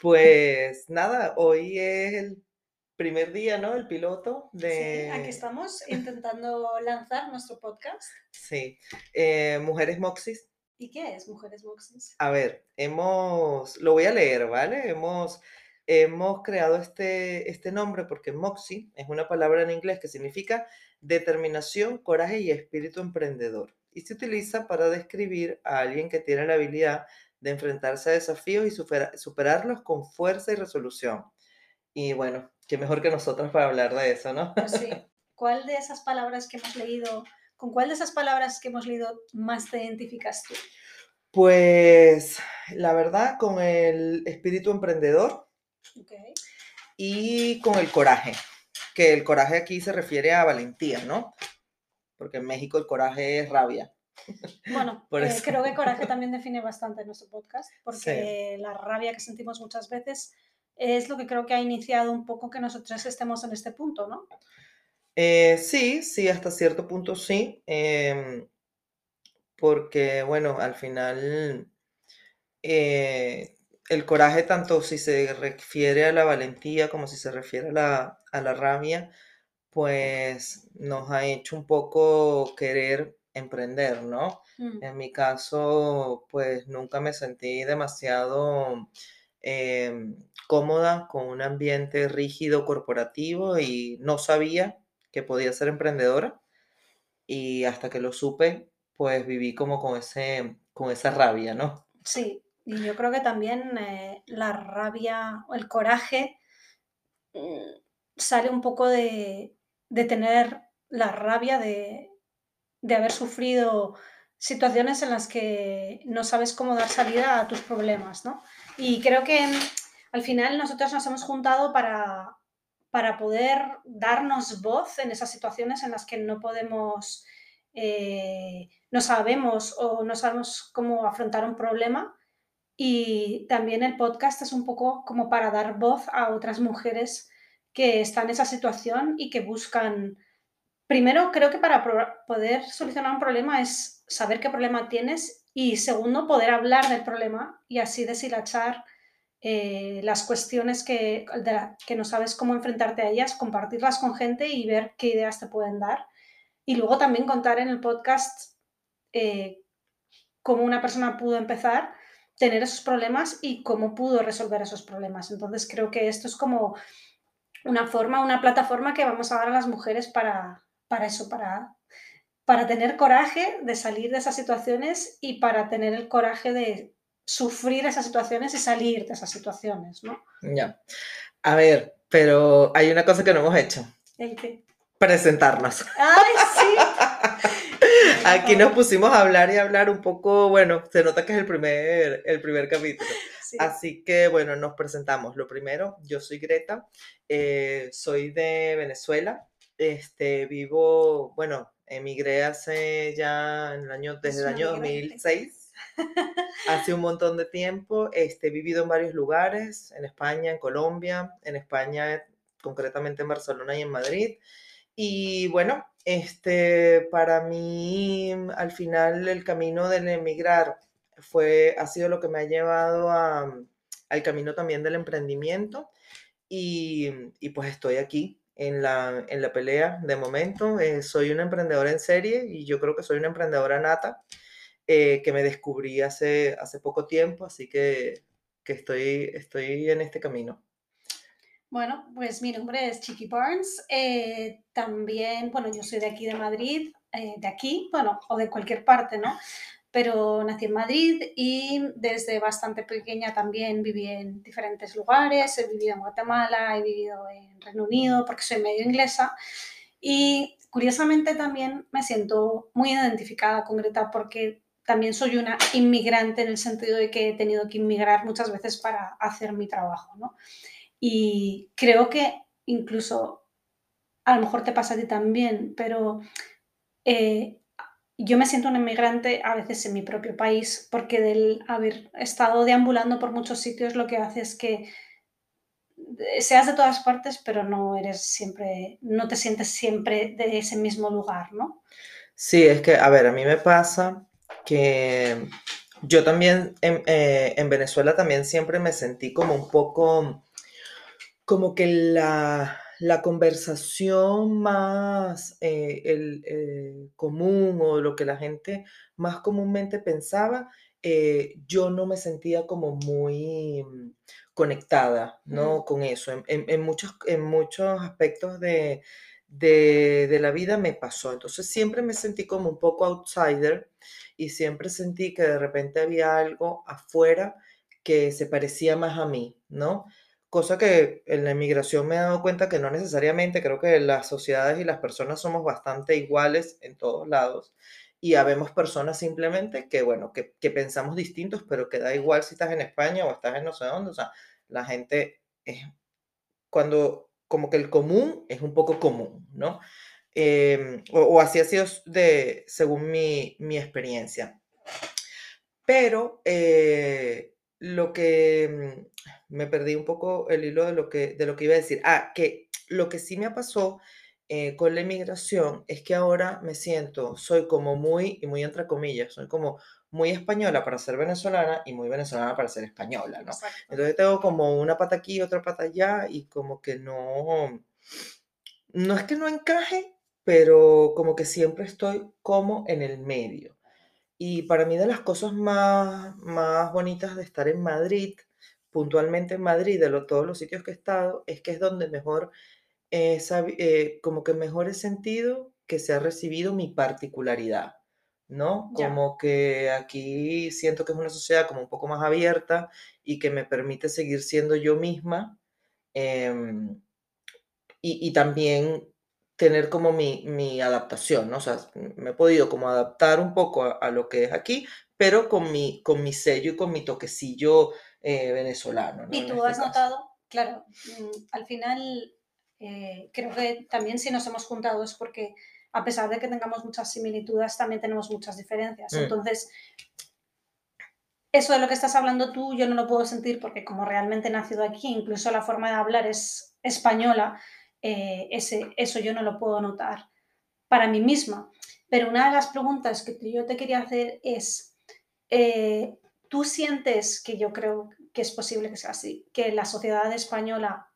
Pues nada, hoy es el primer día, ¿no? El piloto de... Sí, aquí estamos intentando lanzar nuestro podcast. Sí, eh, Mujeres Moxis. ¿Y qué es Mujeres Moxis? A ver, hemos, lo voy a leer, ¿vale? Hemos, hemos creado este, este nombre porque Moxie es una palabra en inglés que significa determinación, coraje y espíritu emprendedor. Y se utiliza para describir a alguien que tiene la habilidad de enfrentarse a desafíos y superarlos con fuerza y resolución. Y bueno, qué mejor que nosotros para hablar de eso, ¿no? Pues sí. ¿Cuál de esas palabras que hemos leído, con cuál de esas palabras que hemos leído más te identificas tú? Pues la verdad, con el espíritu emprendedor y con el coraje, que el coraje aquí se refiere a valentía, ¿no? Porque en México el coraje es rabia. Bueno, eh, creo que coraje también define bastante nuestro podcast, porque la rabia que sentimos muchas veces es lo que creo que ha iniciado un poco que nosotros estemos en este punto, ¿no? Eh, sí, sí, hasta cierto punto sí, em, porque bueno, al final eh, el coraje, tanto si se refiere a la valentía como si se refiere a la, a la rabia, pues nos ha hecho un poco querer emprender, ¿no? Mm. En mi caso, pues nunca me sentí demasiado em, cómoda con un ambiente rígido corporativo y no sabía que podía ser emprendedora. Y hasta que lo supe, pues viví como con, ese, con esa rabia, ¿no? Sí, y yo creo que también eh, la rabia o el coraje mm, sale un poco de, de tener la rabia de, de haber sufrido situaciones en las que no sabes cómo dar salida a tus problemas, ¿no? Y creo que al final nosotros nos hemos juntado para, para poder darnos voz en esas situaciones en las que no podemos, eh, no sabemos o no sabemos cómo afrontar un problema. Y también el podcast es un poco como para dar voz a otras mujeres que están en esa situación y que buscan Primero, creo que para poder solucionar un problema es saber qué problema tienes y segundo, poder hablar del problema y así deshilachar eh, las cuestiones que, que no sabes cómo enfrentarte a ellas, compartirlas con gente y ver qué ideas te pueden dar. Y luego también contar en el podcast eh, cómo una persona pudo empezar, tener esos problemas y cómo pudo resolver esos problemas. Entonces creo que esto es como una forma, una plataforma que vamos a dar a las mujeres para, para eso, para, para tener coraje de salir de esas situaciones y para tener el coraje de sufrir esas situaciones y salir de esas situaciones, ¿no? Ya. A ver, pero hay una cosa que no hemos hecho. ¿El qué? Presentarnos. ¡Ay, sí! Aquí nos pusimos a hablar y hablar un poco, bueno, se nota que es el primer, el primer capítulo. Así que, bueno, nos presentamos. Lo primero, yo soy Greta, eh, soy de Venezuela, este, vivo, bueno, emigré hace ya en el año, desde el año 2006. hace un montón de tiempo. Este, he vivido en varios lugares, en España, en Colombia, en España, concretamente en Barcelona y en Madrid. Y bueno, este, para mí, al final, el camino del emigrar fue, ha sido lo que me ha llevado a, al camino también del emprendimiento. Y, y pues estoy aquí en la, en la pelea de momento. Eh, soy una emprendedora en serie y yo creo que soy una emprendedora nata eh, que me descubrí hace, hace poco tiempo, así que, que estoy, estoy en este camino. Bueno, pues mi nombre es Chiqui Barnes. Eh, también, bueno, yo soy de aquí de Madrid, de aquí, bueno, o de cualquier parte, ¿no? Pero nací en Madrid y desde bastante pequeña también viví en diferentes lugares. He vivido en Guatemala, he vivido en Reino Unido porque soy medio inglesa y curiosamente también me siento muy identificada con Greta porque también soy una inmigrante en el sentido de que he tenido que inmigrar muchas veces para hacer mi trabajo, ¿no? Y creo que incluso, a lo mejor te pasa a ti también, pero eh, yo me siento un inmigrante a veces en mi propio país porque del haber estado deambulando por muchos sitios lo que hace es que seas de todas partes, pero no eres siempre, no te sientes siempre de ese mismo lugar, ¿no? Sí, es que, a ver, a mí me pasa que yo también en, eh, en Venezuela también siempre me sentí como un poco, como que la, la conversación más eh, el, eh, común o lo que la gente más comúnmente pensaba, yo no me sentía como muy conectada, ¿no? Con eso. En, muchos, en muchos aspectos de, de, la vida me pasó. Entonces siempre me sentí como un poco outsider y siempre sentí que de repente había algo afuera que se parecía más a mí, ¿no? Cosa que en la inmigración me he dado cuenta que no necesariamente, creo que las sociedades y las personas somos bastante iguales en todos lados y habemos personas simplemente que, bueno, que, que, pensamos distintos, pero que da igual si estás en España o estás en no sé dónde, o sea, la gente es, cuando como que el común es un poco común, ¿no? Em, o, así ha sido de, según mi, mi experiencia. Pero eh, lo que mm, me perdí un poco el hilo de lo que, de lo que iba a decir. Ah, que lo que sí me pasó eh, con la inmigración es que ahora me siento, soy como muy, y muy entre comillas, soy como muy española para ser venezolana y muy venezolana para ser española, ¿no? Entonces tengo como una pata aquí, otra pata allá y como que no, no es que no encaje, pero como que siempre estoy como en el medio. Y para mí de las cosas más, más bonitas de estar en Madrid, puntualmente en Madrid, de todos los sitios que he estado, es que es donde mejor eh, como que mejor he sentido que se ha recibido mi particularidad, ¿no? Como que aquí siento que es una sociedad como un poco más abierta y que me permite seguir siendo yo misma em, y, también tener como mi, adaptación, ¿no? O sea, me he podido como adaptar un poco a, lo que es aquí, pero con mi, con mi sello y con mi toquecillo eh, venezolano. ¿Y tú este has notado, claro, mm, al final eh, creo que también si nos hemos juntado es porque a pesar de que tengamos muchas similitudes, también tenemos muchas diferencias. Mm. Entonces, eso de lo que estás hablando tú, yo no lo puedo sentir porque como realmente he nacido aquí, incluso la forma de hablar es española, eh, eso yo no lo puedo notar para mí misma. Pero una de las preguntas que yo te quería hacer es, eh, ¿tú sientes que yo creo que es posible que sea así, que la sociedad española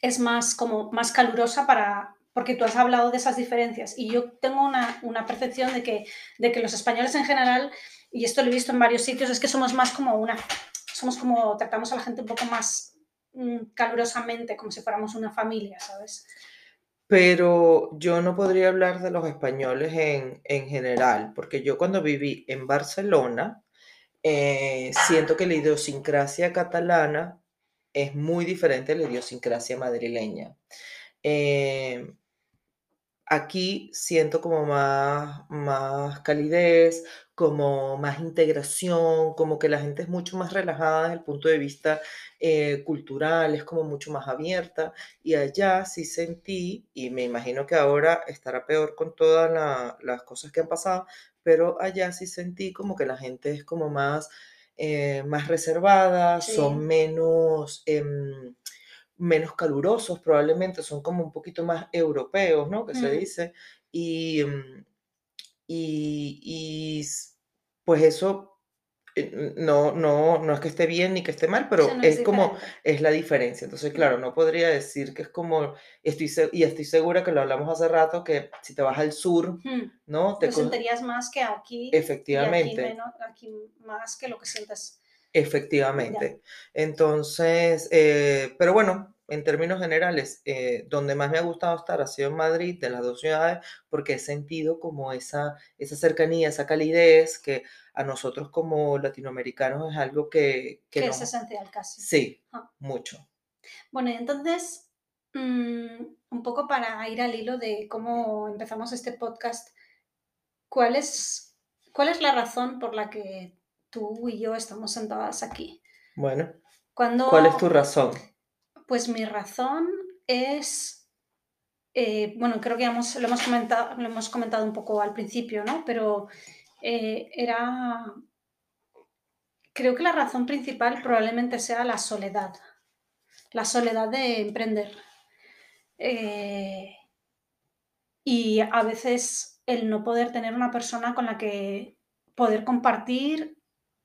es más como más calurosa para porque tú has hablado de esas diferencias y yo tengo una, percepción de que, de que los españoles en general, y esto lo he visto en varios sitios, es que somos más como una, somos como, tratamos a la gente un poco más calurosamente, como si fuéramos una familia, ¿sabes? Pero yo no podría hablar de los españoles en, general, porque yo cuando viví en Barcelona, eh, siento que la idiosincrasia catalana es muy diferente a la idiosincrasia madrileña. Eh, aquí siento como más, más calidez, como más integración, como que la gente es mucho más relajada desde el punto de vista eh, cultural, es como mucho más abierta. Y allá sí sentí, y me imagino que ahora estará peor con todas las cosas que han pasado, pero allá sí sentí como que la gente es como más eh, más reservadas, son menos, em, menos calurosos probablemente, son como un poquito más europeos, ¿no? Que se dice. Y, em, y, y, pues eso eh, no, no, no es que esté bien ni que esté mal, pero es, como, es la diferencia. Entonces, claro, no podría decir que es como, estoy, y estoy segura que lo hablamos hace rato, que si te vas al sur, ¿no? Te sentirías más que aquí. Efectivamente. aquí, más que lo que sientas. Efectivamente. Entonces, eh, pero bueno, en términos generales, eh, donde más me ha gustado estar ha sido en Madrid, de las dos ciudades, porque he sentido como esa, esa cercanía, esa calidez que a nosotros como latinoamericanos es algo que... Que, es esencial casi. Sí, ah. mucho. Bueno, entonces, mm, un poco para ir al hilo de cómo empezamos este podcast, ¿cuál es ¿Cuál es la razón por la que tú y yo estamos sentadas aquí? Bueno, ¿cuál es tu razón? Pues mi razón es, eh, bueno, creo que hemos, lo, hemos comentado, lo hemos comentado un poco al principio, ¿no? Pero eh, era, creo que la razón principal probablemente sea la soledad, la soledad de emprender. Eh, y a veces el no poder tener una persona con la que poder compartir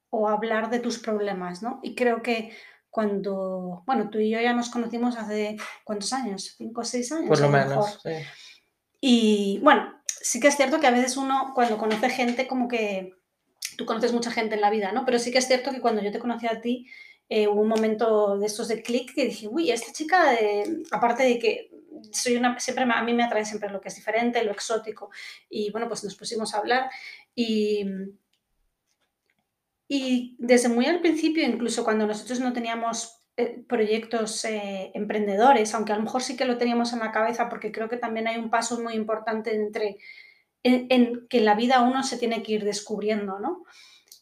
o hablar de tus problemas, ¿no? Y creo que cuando, bueno, tú y yo ya nos conocimos hace, ¿cuántos años? ¿Cinco o seis años? Por lo menos, sí. Y bueno, sí que es cierto que a veces uno cuando conoce gente como que tú conoces mucha gente en la vida, ¿no? Pero sí que es cierto que cuando yo te conocí a ti, eh, hubo un momento de estos de clic que dije, uy, esta chica, aparte de que soy una, siempre a mí me atrae siempre lo que es diferente, lo exótico. Y bueno, pues nos pusimos a hablar y, y desde muy al principio, incluso cuando nosotros no teníamos eh, proyectos eh, emprendedores, aunque a lo mejor sí que lo teníamos en la cabeza, porque creo que también hay un paso muy importante entre en, que en la vida uno se tiene que ir descubriendo, ¿no?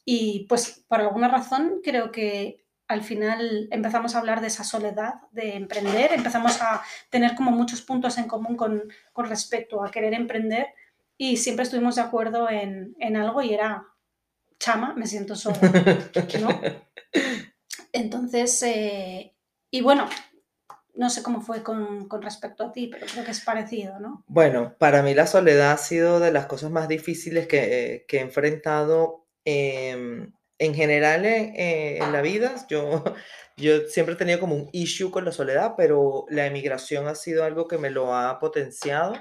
Y pues por alguna razón creo que al final empezamos a hablar de esa soledad de emprender, empezamos a tener como muchos puntos en común con, respecto a querer emprender y siempre estuvimos de acuerdo en, algo y era chama, me siento sola, Entonces, eh, y bueno, no sé cómo fue con, respecto a ti, pero creo que es parecido, ¿no? Bueno, para mí la soledad ha sido de las cosas más difíciles que, he enfrentado. Em, en general eh, en la vida, yo, yo siempre he tenido como un issue con la soledad, pero la emigración ha sido algo que me lo ha potenciado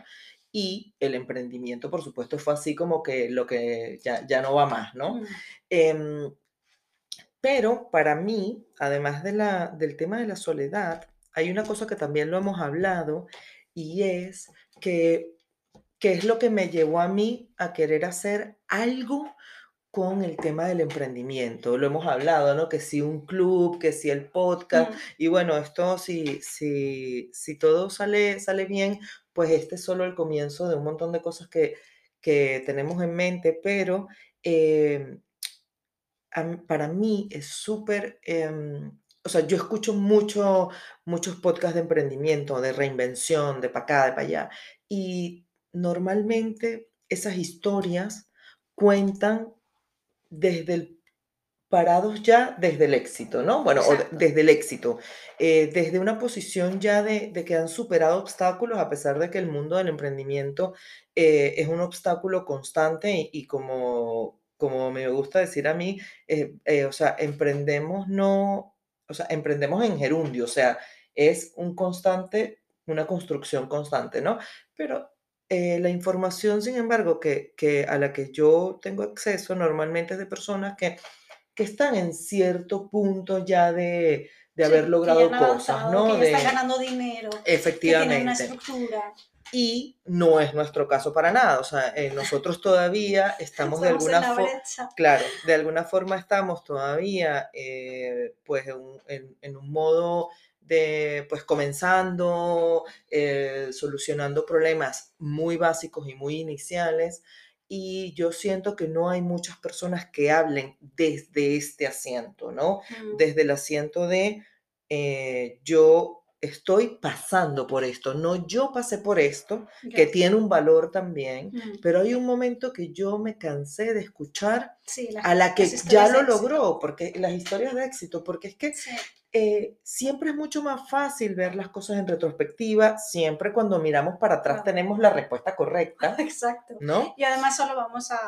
y el emprendimiento, por supuesto, fue así como que lo que ya, ya no va más, ¿no? Mm. Em, pero para mí, además de la, del tema de la soledad, hay una cosa que también lo hemos hablado y es que, que es lo que me llevó a mí a querer hacer algo con el tema del emprendimiento. Lo hemos hablado, ¿no? Que si un club, que si el podcast. Mm. Y bueno, esto si, si, si todo sale, sale bien, pues este es solo el comienzo de un montón de cosas que, que tenemos en mente, pero em, para mí es súper... Em, o sea, yo escucho mucho, muchos podcasts de emprendimiento, de reinvención, de para acá, de para allá. Y normalmente esas historias cuentan desde el parados ya desde el éxito, ¿no? Bueno, desde el éxito, eh, desde una posición ya de, que han superado obstáculos, a pesar de que el mundo del emprendimiento eh, es un obstáculo constante y, como, como me gusta decir a mí, eh, o sea, emprendemos no, o sea, emprendemos en gerundio, o sea, es un constante, una construcción constante, ¿no? Pero eh, la información, sin embargo, que, a la que yo tengo acceso normalmente es de personas que, que están en cierto punto ya de, haber logrado cosas, ¿no? Que están ganando dinero. Efectivamente. Que una estructura. Y no es nuestro caso para nada. O sea, eh, nosotros todavía estamos, de alguna forma. Claro, de alguna forma estamos todavía, eh, pues, en, en un modo de pues comenzando, eh, solucionando problemas muy básicos y muy iniciales. Y yo siento que no hay muchas personas que hablen desde este asiento, ¿no? Mm. Desde el asiento de eh, yo estoy pasando por esto, no yo pasé por esto, que tiene un valor también, mm. pero hay un momento que yo me cansé de escuchar a la que ya lo logró, porque las historias de éxito, porque es que eh, siempre es mucho más fácil ver las cosas en retrospectiva, siempre cuando miramos para atrás tenemos la respuesta correcta. Exacto. ¿no? Y además solo vamos a...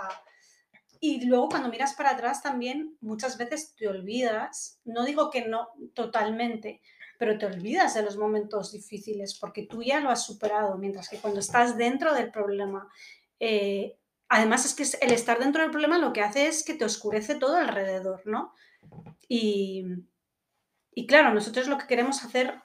Y luego cuando miras para atrás también muchas veces te olvidas, no digo que no totalmente, pero te olvidas de los momentos difíciles porque tú ya lo has superado, mientras que cuando estás dentro del problema, eh, además es que el estar dentro del problema lo que hace es que te oscurece todo alrededor, ¿no? Y, y claro, nosotros lo que queremos hacer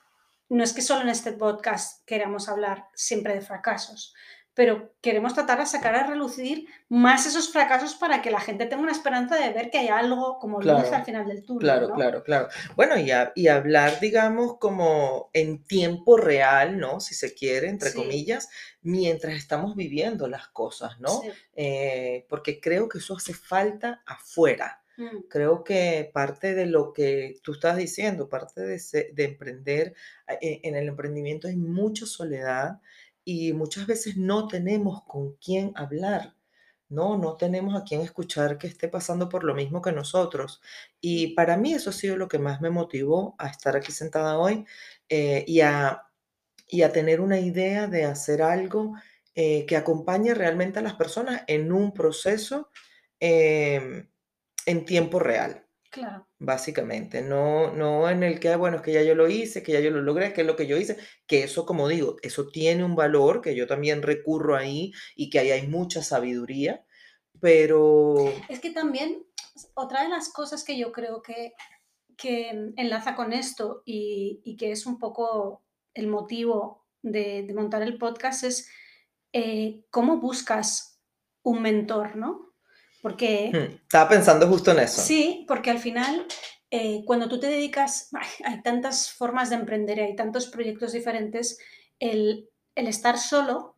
no es que solo en este podcast queramos hablar siempre de fracasos, pero queremos tratar de sacar a relucir más esos fracasos para que la gente tenga una esperanza de ver que hay algo como luz al final del túnel. Claro, claro, claro. Bueno, y, y, hablar, digamos, como en tiempo real, ¿no? Si se quiere, entre comillas, mientras estamos viviendo las cosas, ¿no? Eh, porque creo que eso hace falta afuera. Mm. Creo que parte de lo que tú estás diciendo, parte de, de emprender, eh, en el emprendimiento hay mucha soledad y muchas veces no tenemos con quién hablar. No, no tenemos a quién escuchar que esté pasando por lo mismo que nosotros. Y para mí eso ha sido lo que más me motivó a estar aquí sentada hoy eh, y, a, y, a, tener una idea de hacer algo eh, que acompañe realmente a las personas en un proceso em, en tiempo real. Claro. Básicamente, no, no en el que, bueno, es que ya yo lo hice, que ya yo lo logré, que es lo que yo hice, que eso, como digo, eso tiene un valor, que yo también recurro ahí y que ahí hay mucha sabiduría, pero... Es que también, otra de las cosas que yo creo que, que enlaza con esto y, que es un poco el motivo de, montar el podcast es eh, cómo buscas un mentor, ¿no? Porque... Hmm, estaba pensando justo en eso. Sí, porque al final, eh, cuando tú te dedicas, hay tantas formas de emprender, hay tantos proyectos diferentes, el, estar solo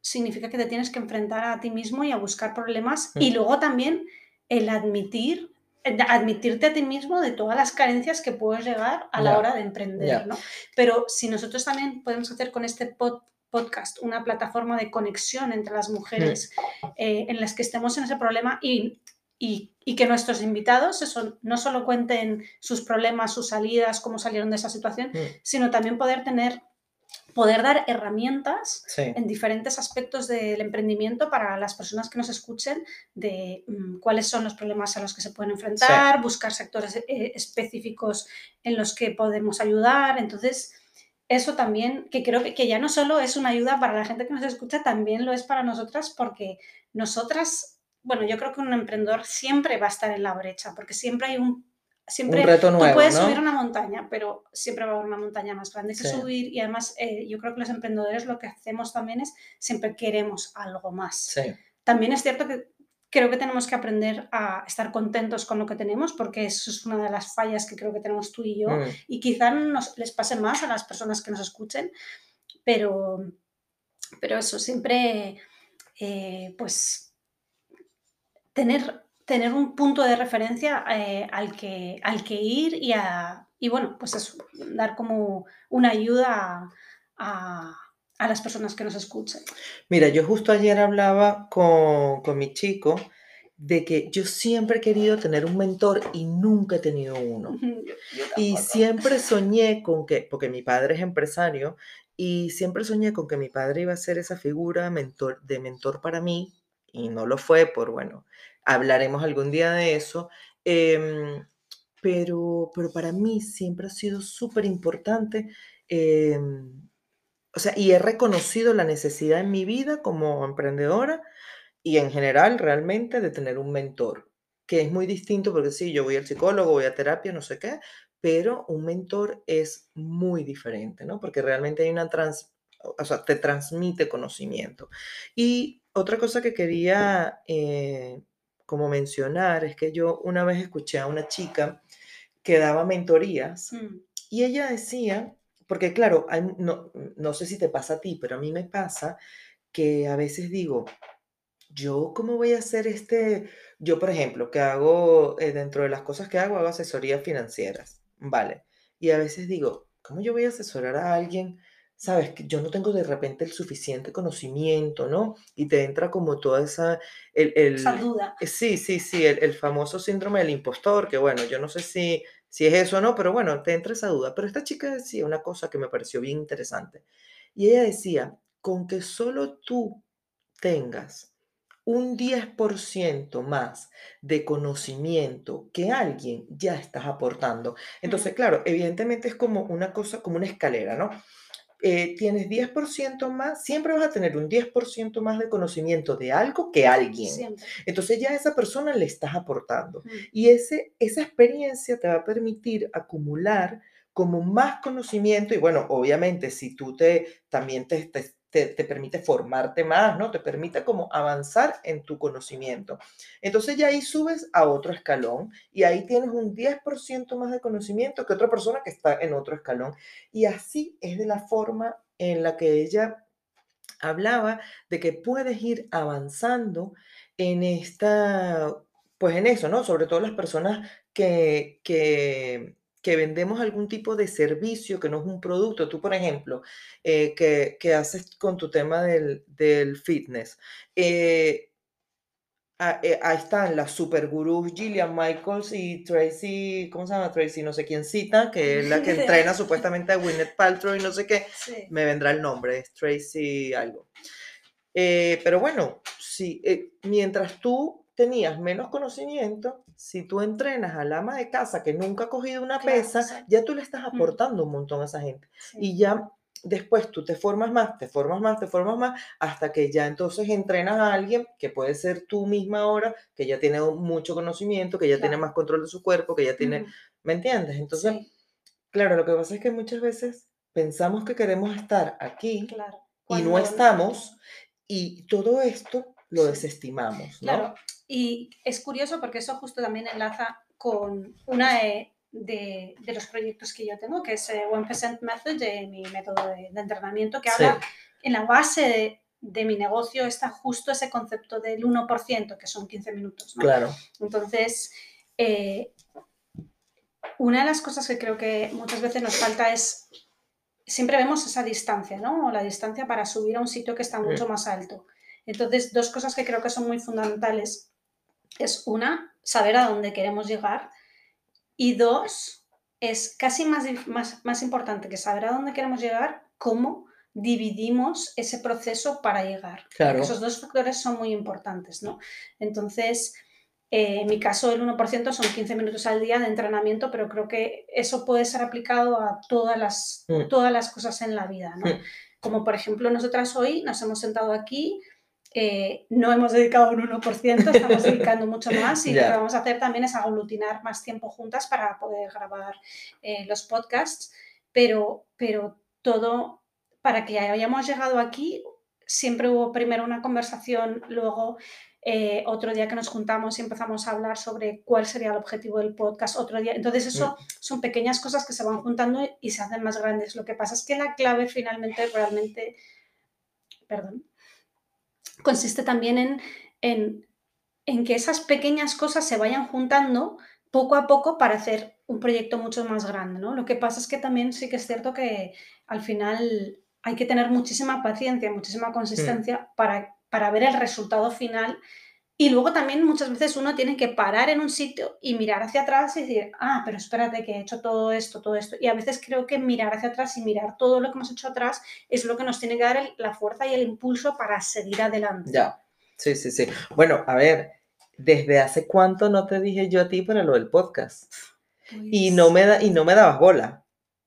significa que te tienes que enfrentar a ti mismo y a buscar problemas y hmm. luego también el admitir admitirte a ti mismo de todas las carencias que puedes llegar a la hora de emprender, ¿no? Pero si nosotros también podemos hacer con este pod, podcast, una plataforma de conexión entre las mujeres eh, en las que estemos en ese problema y, y, que nuestros invitados eso, no solo cuenten sus problemas, sus salidas, cómo salieron de esa situación, sino también poder tener poder dar herramientas en diferentes aspectos del emprendimiento para las personas que nos escuchen de mm, cuáles son los problemas a los que se pueden enfrentar, buscar sectores eh, específicos en los que podemos ayudar. Entonces, eso también, que creo que, ya no solo es una ayuda para la gente que nos escucha, también lo es para nosotras porque nosotras, bueno, yo creo que un emprendedor siempre va a estar en la brecha, porque siempre hay un... Siempre un reto nuevo, tú puedes subir una montaña, pero siempre va a haber una montaña más grande que subir y además eh, yo creo que los emprendedores lo que hacemos también es siempre queremos algo más. También es cierto que creo que tenemos que aprender a estar contentos con lo que tenemos, porque eso es una de las fallas que creo que tenemos tú y yo, mm. y quizá nos, les pase más a las personas que nos escuchen, pero, pero eso, siempre, eh, pues, tener, tener un punto de referencia eh, al, que, al que ir y, a, y bueno, pues eso, dar como una ayuda a a las personas que nos escuchen. Mira, yo justo ayer hablaba con, con mi chico de que yo siempre he querido tener un mentor y nunca he tenido uno. y siempre soñé con que, porque mi padre es empresario, y siempre soñé con que mi padre iba a ser esa figura mentor, de mentor para mí, y no lo fue, por bueno, hablaremos algún día de eso. Em, pero, pero para mí siempre ha sido súper importante em, o sea, y he reconocido la necesidad en mi vida como emprendedora y en general realmente de tener un mentor, que es muy distinto porque sí, yo voy al psicólogo, voy a terapia, no sé qué, pero un mentor es muy diferente, ¿no? Porque realmente hay una trans, o sea, te transmite conocimiento. Y otra cosa que quería eh, como mencionar es que yo una vez escuché a una chica que daba mentorías mm. y ella decía porque claro, no, no sé si te pasa a ti, pero a mí me pasa que a veces digo, yo cómo voy a hacer este, yo por ejemplo, que hago, eh, dentro de las cosas que hago, hago asesorías financieras, ¿vale? Y a veces digo, ¿cómo yo voy a asesorar a alguien? Sabes, que yo no tengo de repente el suficiente conocimiento, ¿no? Y te entra como toda esa... El, el, duda. Eh, sí, sí, sí, el, el famoso síndrome del impostor, que bueno, yo no sé si si es eso o no, pero bueno, te entra esa duda. Pero esta chica decía una cosa que me pareció bien interesante. Y ella decía, con que solo tú tengas un 10% más de conocimiento que alguien, ya estás aportando. Entonces, claro, evidentemente es como una cosa, como una escalera, ¿no? Eh, tienes 10% más, siempre vas a tener un 10% más de conocimiento de algo que alguien. Entonces ya a esa persona le estás aportando. Y ese, esa experiencia te va a permitir acumular como más conocimiento y bueno, obviamente si tú te también te, te, te, permite formarte más, ¿no? Te permite como avanzar en tu conocimiento. Entonces ya ahí subes a otro escalón y ahí tienes un 10% más de conocimiento que otra persona que está en otro escalón. Y así es de la forma en la que ella hablaba de que puedes ir avanzando en esta, pues en eso, ¿no? Sobre todo las personas que, que, que vendemos algún tipo de servicio que no es un producto. Tú, por ejemplo, eh, que, haces con tu tema del, fitness. Eh, eh, ahí están las super gurús Gillian Michaels y Tracy, ¿cómo se llama Tracy? No sé quién cita, que es la que entrena supuestamente a Gwyneth Paltrow y no sé qué. Me vendrá el nombre, es Tracy algo. pero bueno, sí, mientras tú tenías menos conocimiento, si tú entrenas al ama de casa que nunca ha cogido una pesa, ya tú le estás mm. aportando un montón a esa gente. Y ya después tú te formas más, te formas más, te formas más, hasta que ya entonces entrenas a alguien que puede ser tú misma ahora, que ya tiene mucho conocimiento, que ya tiene más control de su cuerpo, que ya tiene, ¿me entiendes? Entonces, claro, lo que pasa es que muchas veces pensamos que queremos estar aquí y no estamos, y todo esto lo desestimamos, ¿no? Claro, y es curioso porque eso justo también enlaza con una de, los proyectos que yo tengo, que es eh, One Percent Method, de mi método de, entrenamiento, que habla en la base de, mi negocio está justo ese concepto del 1%, que son 15 minutos. ¿no? Claro. Entonces, eh, una de las cosas que creo que muchas veces nos falta es, siempre vemos esa distancia, ¿no? La distancia para subir a un sitio que está mucho más alto. Entonces, dos cosas que creo que son muy fundamentales es una, saber a dónde queremos llegar y dos, es casi más, más, más importante que saber a dónde queremos llegar, cómo dividimos ese proceso para llegar. Esos dos factores son muy importantes, ¿no? Entonces, eh, en mi caso, el 1% son 15 minutos al día de entrenamiento, pero creo que eso puede ser aplicado a todas las, mm. todas las cosas en la vida, ¿no? Mm. Como por ejemplo, nosotras hoy nos hemos sentado aquí eh, no hemos dedicado un 1%, estamos dedicando mucho más y lo que vamos a hacer también es aglutinar más tiempo juntas para poder grabar eh, los podcasts, pero, pero todo, para que hayamos llegado aquí, siempre hubo primero una conversación, luego eh, otro día que nos juntamos y empezamos a hablar sobre cuál sería el objetivo del podcast, otro día. Entonces, eso mm. son pequeñas cosas que se van juntando y se hacen más grandes. Lo que pasa es que la clave finalmente realmente, perdón, consiste también en, que esas pequeñas cosas se vayan juntando poco a poco para hacer un proyecto mucho más grande, ¿no? Lo que pasa es que también sí que es cierto que al final hay que tener muchísima paciencia, muchísima consistencia para, para ver el resultado final y luego también muchas veces uno tiene que parar en un sitio y mirar hacia atrás y decir, ah, pero espérate que he hecho todo esto, todo esto. Y a veces creo que mirar hacia atrás y mirar todo lo que hemos hecho atrás es lo que nos tiene que dar la fuerza y el impulso para seguir adelante. Ya, sí, sí, sí. Bueno, a ver, ¿desde hace cuánto no te dije yo a ti para lo del podcast? Y, no me da, y no me dabas bola.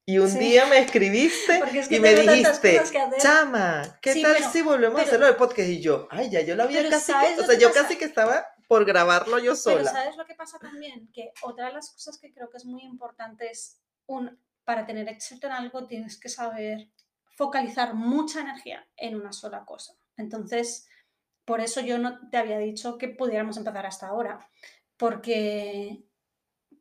Y un día me escribiste y me dijiste, chama, ¿qué tal si volvemos a hacerlo de podcast? Y yo, ay, ya yo lo había casi, que, o sea, yo casi que estaba por grabarlo yo sola. Pero ¿sabes lo que pasa también? Que otra de las cosas que creo que es muy importante es, un, para tener éxito en algo tienes que saber focalizar mucha energía en una sola cosa. Entonces, por eso yo no te había dicho que pudiéramos empezar hasta ahora, porque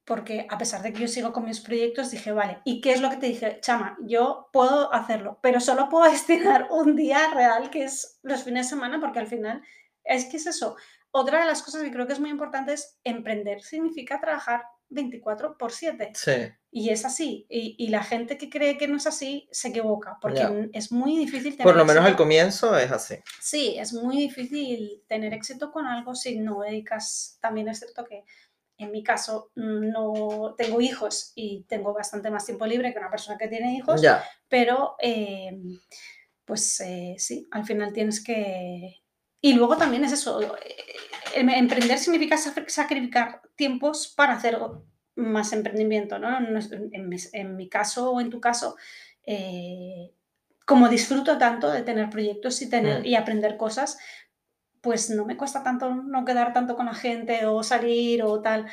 porque a pesar de que yo sigo con mis proyectos, dije, vale, ¿y qué es lo que te dije? Chama, yo puedo hacerlo, pero solo puedo destinar un día real, que es los fines de semana, porque al final es que es eso. Otra de las cosas que creo que es muy importante es emprender. Significa trabajar 24 por 7. Sí. Y es así. Y, la gente que cree que no es así se equivoca, porque es muy difícil tener Por lo menos al comienzo es así. Sí, es muy difícil tener éxito con algo si no dedicas, también es cierto que en mi caso no tengo hijos y tengo bastante más tiempo libre que una persona que tiene hijos, pero eh, pues eh, sí, al final tienes que... Y luego también es eso, eh, emprender significa sacrificar tiempos para hacer más emprendimiento, ¿no? En mi, caso o en tu caso, como disfruto tanto de tener proyectos y, tener, mm. y aprender cosas, pues no me cuesta tanto no quedar tanto con la gente o salir o tal.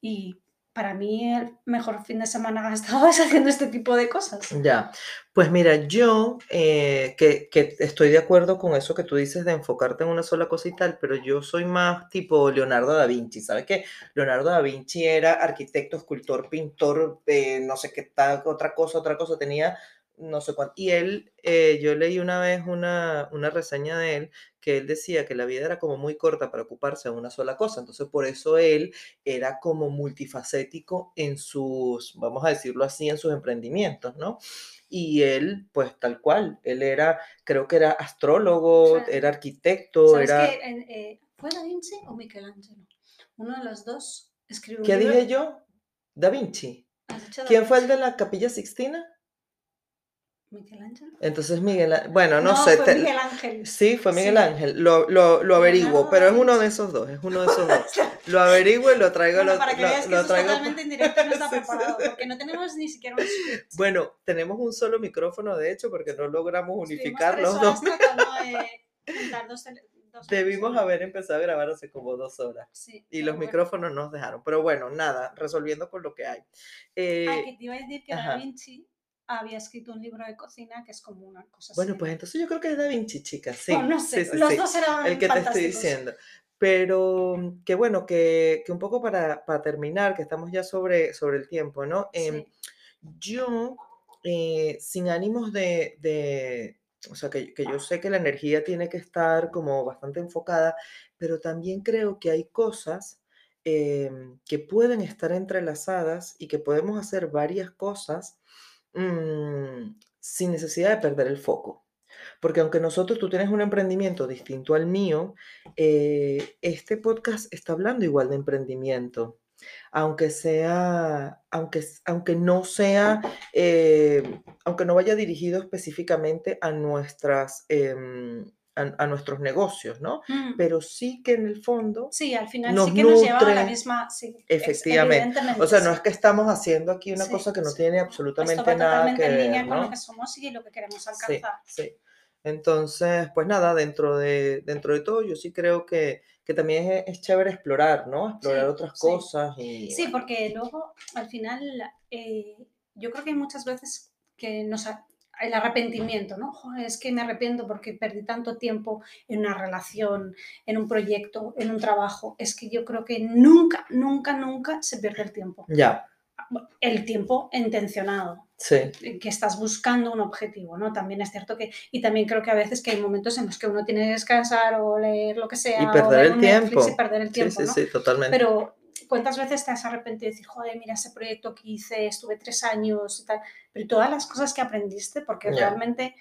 Y para mí el mejor fin de semana gastado es haciendo este tipo de cosas. Ya, pues mira, yo eh, que, que estoy de acuerdo con eso que tú dices de enfocarte en una sola cosa y tal, pero yo soy más tipo Leonardo da Vinci, ¿sabes qué? Leonardo da Vinci era arquitecto, escultor, pintor, eh, no sé qué tal, otra cosa, otra cosa, tenía no sé cuánto. Y él, eh, yo leí una vez una, una reseña de él que él decía que la vida era como muy corta para ocuparse de una sola cosa. Entonces, por eso él era como multifacético en sus, vamos a decirlo así, en sus emprendimientos, ¿no? Y él, pues tal cual, él era, creo que era astrólogo, era arquitecto, ¿Sabes era... que eh, ¿Fue Da Vinci o Michelangelo? Uno de los dos escribió un ¿Qué libro- dije yo? Da Vinci. ¿Has dicho Da ¿Quién fue el de la Capilla Sixtina? ¿Michelangelo? Entonces Miguel, bueno, no, sé. fue Miguel Ángel. Sí, fue Miguel Sí. Ángel. Lo, lo, lo averiguo, pero es uno de esos dos, es uno de esos dos. Lo averiguo y lo traigo. Bueno, lo, para que lo- veas que lo esto es traigo- totalmente en directo y no está Sí, sí. preparado, porque no tenemos ni siquiera un script. Bueno, tenemos un solo micrófono, de hecho, porque no logramos unificar los dos. Debimos haber empezado a grabar hace como dos horas. Sí, Y los bueno. micrófonos nos dejaron. Pero bueno, nada, resolviendo con lo que hay. Eh, Ah, que te iba a decir que. Da Vinci había escrito un libro de cocina que es como una cosa bueno, así. pues entonces yo creo que es Da Vinci, chicas. Sí, No, no sé, sí, sí, los sí. dos eran el que te estoy diciendo. Pero que bueno, que, que un poco para, para terminar, que estamos ya sobre, sobre el tiempo, ¿no? Em, yo, eh, sin ánimos de, de- o sea, que, que yo sé que la energía tiene que estar como bastante enfocada, pero también creo que hay cosas em, que pueden estar entrelazadas y que podemos hacer varias cosas mm, sin necesidad de perder el foco. Porque aunque nosotros, tú tienes un emprendimiento distinto al mío, eh, este podcast está hablando igual de emprendimiento. Aunque sea, aunque, aunque no sea, eh, aunque no vaya dirigido específicamente a nuestras, em, a, a nuestros negocios, ¿no? Mm. Pero sí que en el fondo, Sí, al final nos sí que nos lleva a la nutre, misma. Sí, efectivamente. O sea, no es que estamos haciendo aquí una Sí, cosa que no sí. tiene Esto absolutamente va nada totalmente que en línea ver, con lo ¿no? que somos y lo que queremos Sí, alcanzar. sí. Entonces, pues nada, dentro de, dentro de todo, yo sí creo que, que también es, es chévere explorar, ¿no? Explorar Sí, otras sí. cosas y Sí, bueno, porque luego, al final, eh, yo creo que hay muchas veces que nos el arrepentimiento, ¿no? Joder, es que me arrepiento porque perdí tanto tiempo en una relación, en un proyecto, en un trabajo. Es que yo creo que nunca, nunca, nunca se pierde el tiempo. ya, El tiempo intencionado, sí, eh, que estás buscando un objetivo, ¿no? También es cierto que, y también creo que a veces que hay momentos en los que uno tiene que descansar o leer lo que sea, o perder el Netflix y tiempo. perder el sí, tiempo, sí, ¿no? sí, totalmente. Pero ¿cuántas veces te has arrepentido de decir, joder, mira ese proyecto que hice, estuve tres años y tal? Pero todas las cosas que aprendiste, porque realmente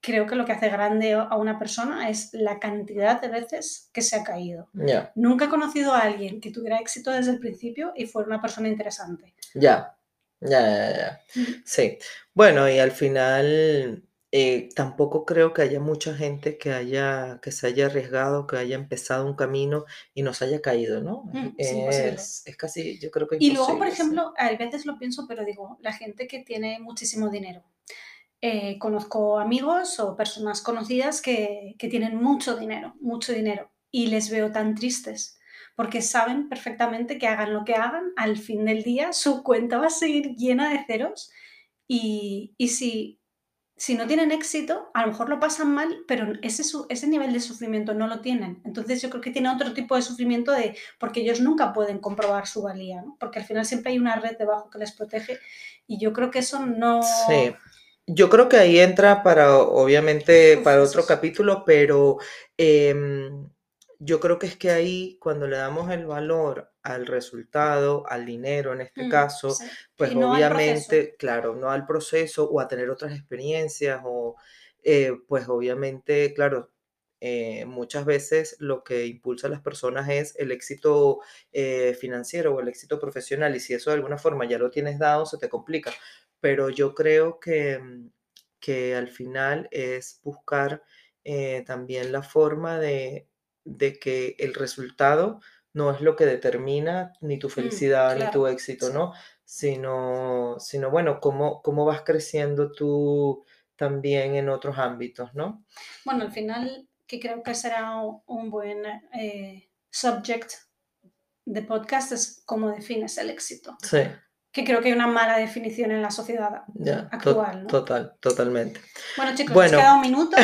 creo que lo que hace grande a una persona es la cantidad de veces que se ha caído. Nunca he conocido a alguien que tuviera éxito desde el principio y fuera una persona interesante. ya, ya, ya, ya. Sí, bueno, y al final eh, tampoco creo que haya mucha gente que haya, que se haya arriesgado, que haya empezado un camino y no se haya caído, ¿no? mm, Es. Es, casi, yo creo que Y luego, por sí. ejemplo, a veces lo pienso, pero digo, la gente que tiene muchísimo dinero. Eh, conozco amigos o personas conocidas que, que tienen mucho dinero, mucho dinero, y les veo tan tristes, porque saben perfectamente que hagan lo que hagan, al fin del día su cuenta va a seguir llena de ceros y, y si, si no tienen éxito, a lo mejor lo pasan mal, pero ese, ese nivel de sufrimiento no lo tienen. Entonces yo creo que tiene otro tipo de sufrimiento de, porque ellos nunca pueden comprobar su valía, ¿no? porque al final siempre hay una red debajo que les protege y yo creo que eso no... Sí, yo creo que ahí entra para, obviamente, Uf, para otro capítulo, pero em, yo creo que es que ahí cuando le damos el valor al resultado, al dinero en este Mm, caso, sí. pues no obviamente, claro, no al proceso o a tener otras experiencias o eh, pues obviamente, claro, eh, muchas veces lo que impulsa a las personas es el éxito eh, financiero o el éxito profesional y si eso de alguna forma ya lo tienes dado, se te complica. Pero yo creo que, mm, que al final es buscar también la forma de, de que el resultado no es lo que determina ni tu Mm, felicidad ni tu éxito. ¿no? Sino, sino bueno, cómo, cómo vas creciendo tú también en otros ámbitos, ¿no? Bueno, al final, que creo que será un buen eh, subject de podcast es cómo defines el éxito. Sí. Que creo que hay una mala definición en la sociedad Ya, actual, ¿no? total, totalmente. Bueno, chicos, Bueno. nos queda un minuto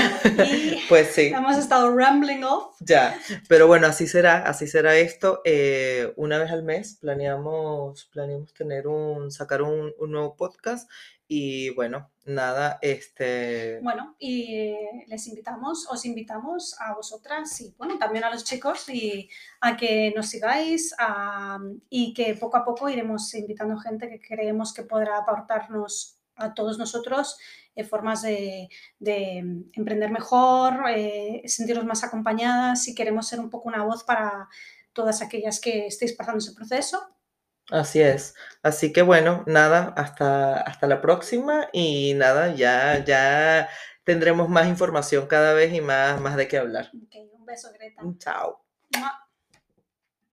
y Pues sí, hemos estado rambling off. ya. Pero bueno, así será, así será esto. Eh, una vez al mes planeamos, planeamos tener un, sacar un, un nuevo podcast. Y bueno, nada, este. Bueno, y les invitamos, os invitamos a vosotras y bueno, también a los chicos y a que nos sigáis a- y que poco a poco iremos invitando gente que creemos que podrá aportarnos a todos nosotros eh, formas de, de emprender mejor, eh, sentirnos más acompañadas y queremos ser un poco una voz para todas aquellas que estéis pasando ese proceso. Así es. Así que bueno, nada, hasta, hasta la próxima y nada, ya, ya tendremos más información cada vez y más, más de qué hablar. Ok, un beso, Greta. Chao. Mua.